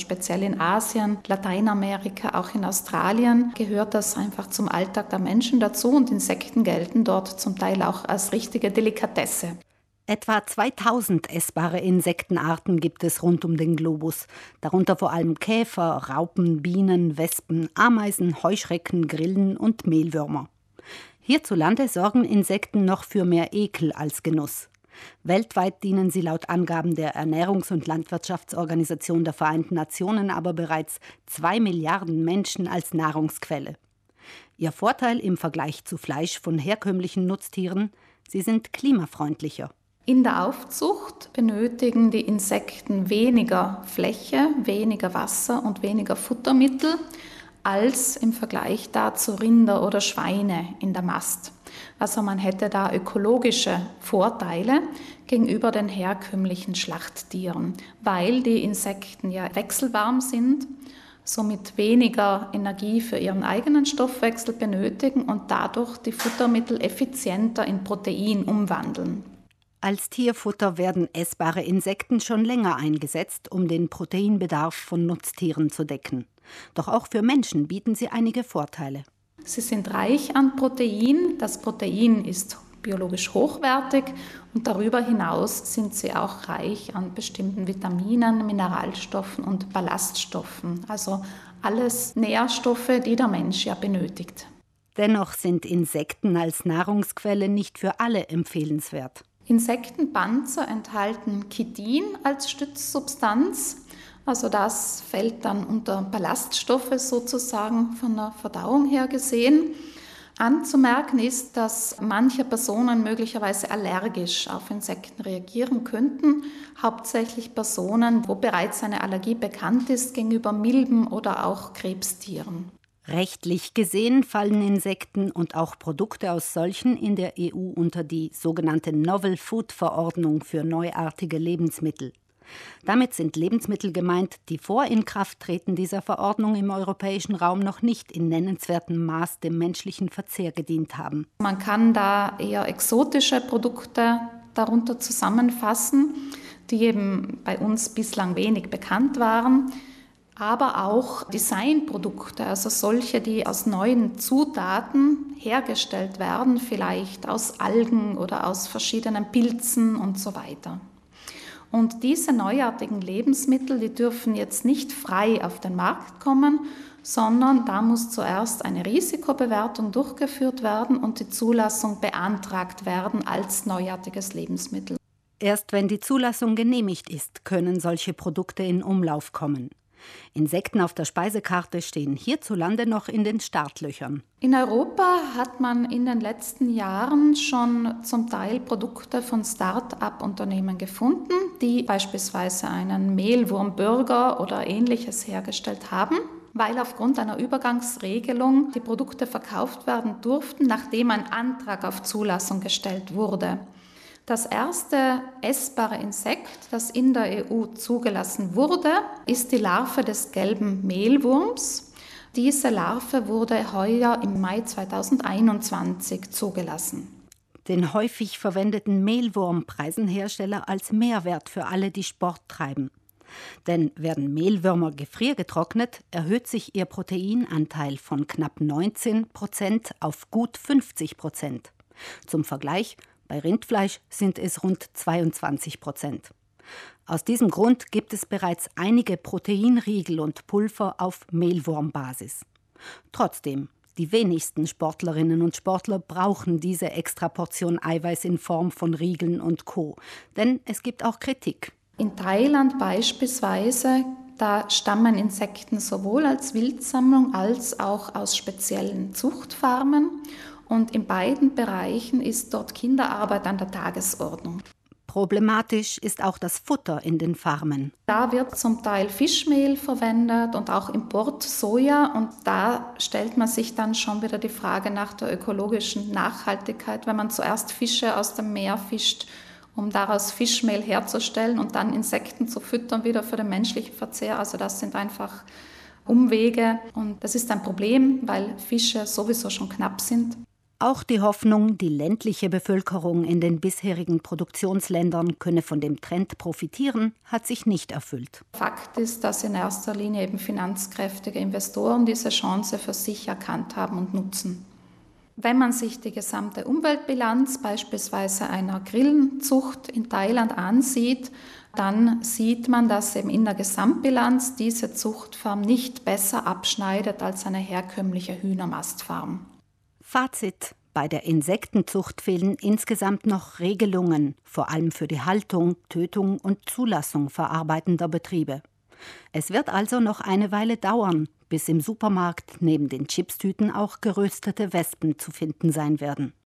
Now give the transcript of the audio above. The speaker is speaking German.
Speziell in Asien, Lateinamerika, auch in Australien gehört das einfach zum Alltag der Menschen dazu und Insekten gelten dort zum Teil auch als richtige Delikatesse. Etwa 2000 essbare Insektenarten gibt es rund um den Globus, darunter vor allem Käfer, Raupen, Bienen, Wespen, Ameisen, Heuschrecken, Grillen und Mehlwürmer. Hierzulande sorgen Insekten noch für mehr Ekel als Genuss. Weltweit dienen sie laut Angaben der Ernährungs- und Landwirtschaftsorganisation der Vereinten Nationen aber bereits zwei Milliarden Menschen als Nahrungsquelle. Ihr Vorteil im Vergleich zu Fleisch von herkömmlichen Nutztieren, sie sind klimafreundlicher. In der Aufzucht benötigen die Insekten weniger Fläche, weniger Wasser und weniger Futtermittel als im Vergleich dazu Rinder oder Schweine in der Mast. Also man hätte da ökologische Vorteile gegenüber den herkömmlichen Schlachttieren, weil die Insekten ja wechselwarm sind, somit weniger Energie für ihren eigenen Stoffwechsel benötigen und dadurch die Futtermittel effizienter in Protein umwandeln. Als Tierfutter werden essbare Insekten schon länger eingesetzt, um den Proteinbedarf von Nutztieren zu decken. Doch auch für Menschen bieten sie einige Vorteile. Sie sind reich an Protein. Das Protein ist biologisch hochwertig und darüber hinaus sind sie auch reich an bestimmten Vitaminen, Mineralstoffen und Ballaststoffen. Also alles Nährstoffe, die der Mensch ja benötigt. Dennoch sind Insekten als Nahrungsquelle nicht für alle empfehlenswert. Insektenpanzer enthalten Chitin als Stützsubstanz. Also das fällt dann unter Ballaststoffe sozusagen von der Verdauung her gesehen. Anzumerken ist, dass manche Personen möglicherweise allergisch auf Insekten reagieren könnten, hauptsächlich Personen, wo bereits eine Allergie bekannt ist gegenüber Milben oder auch Krebstieren. Rechtlich gesehen fallen Insekten und auch Produkte aus solchen in der EU unter die sogenannte Novel Food Verordnung für neuartige Lebensmittel. Damit sind Lebensmittel gemeint, die vor Inkrafttreten dieser Verordnung im europäischen Raum noch nicht in nennenswertem Maß dem menschlichen Verzehr gedient haben. Man kann da eher exotische Produkte darunter zusammenfassen, die eben bei uns bislang wenig bekannt waren aber auch Designprodukte, also solche, die aus neuen Zutaten hergestellt werden, vielleicht aus Algen oder aus verschiedenen Pilzen und so weiter. Und diese neuartigen Lebensmittel, die dürfen jetzt nicht frei auf den Markt kommen, sondern da muss zuerst eine Risikobewertung durchgeführt werden und die Zulassung beantragt werden als neuartiges Lebensmittel. Erst wenn die Zulassung genehmigt ist, können solche Produkte in Umlauf kommen. Insekten auf der Speisekarte stehen hierzulande noch in den Startlöchern. In Europa hat man in den letzten Jahren schon zum Teil Produkte von Start-up-Unternehmen gefunden, die beispielsweise einen Mehlwurmburger oder ähnliches hergestellt haben weil aufgrund einer Übergangsregelung die Produkte verkauft werden durften, nachdem ein Antrag auf Zulassung gestellt wurde. Das erste essbare Insekt, das in der EU zugelassen wurde, ist die Larve des gelben Mehlwurms. Diese Larve wurde heuer im Mai 2021 zugelassen. Den häufig verwendeten Mehlwurm preisen Hersteller als Mehrwert für alle, die Sport treiben. Denn werden Mehlwürmer gefriergetrocknet, erhöht sich ihr Proteinanteil von knapp 19 Prozent auf gut 50 Prozent. Zum Vergleich, bei Rindfleisch sind es rund 22 Prozent. Aus diesem Grund gibt es bereits einige Proteinriegel und Pulver auf Mehlwurmbasis. Trotzdem, die wenigsten Sportlerinnen und Sportler brauchen diese Extraportion Eiweiß in Form von Riegeln und Co. Denn es gibt auch Kritik. In Thailand beispielsweise, da stammen Insekten sowohl als Wildsammlung als auch aus speziellen Zuchtfarmen. Und in beiden Bereichen ist dort Kinderarbeit an der Tagesordnung. Problematisch ist auch das Futter in den Farmen. Da wird zum Teil Fischmehl verwendet und auch Import Soja. Und da stellt man sich dann schon wieder die Frage nach der ökologischen Nachhaltigkeit, wenn man zuerst Fische aus dem Meer fischt, um daraus Fischmehl herzustellen und dann Insekten zu füttern, wieder für den menschlichen Verzehr. Also das sind einfach Umwege und das ist ein Problem, weil Fische sowieso schon knapp sind. Auch die Hoffnung, die ländliche Bevölkerung in den bisherigen Produktionsländern könne von dem Trend profitieren, hat sich nicht erfüllt. Fakt ist, dass in erster Linie eben finanzkräftige Investoren diese Chance für sich erkannt haben und nutzen. Wenn man sich die gesamte Umweltbilanz beispielsweise einer Grillenzucht in Thailand ansieht, dann sieht man, dass eben in der Gesamtbilanz diese Zuchtfarm nicht besser abschneidet als eine herkömmliche Hühnermastfarm. Fazit. Bei der Insektenzucht fehlen insgesamt noch Regelungen, vor allem für die Haltung, Tötung und Zulassung verarbeitender Betriebe. Es wird also noch eine Weile dauern, bis im Supermarkt neben den Chipstüten auch geröstete Wespen zu finden sein werden.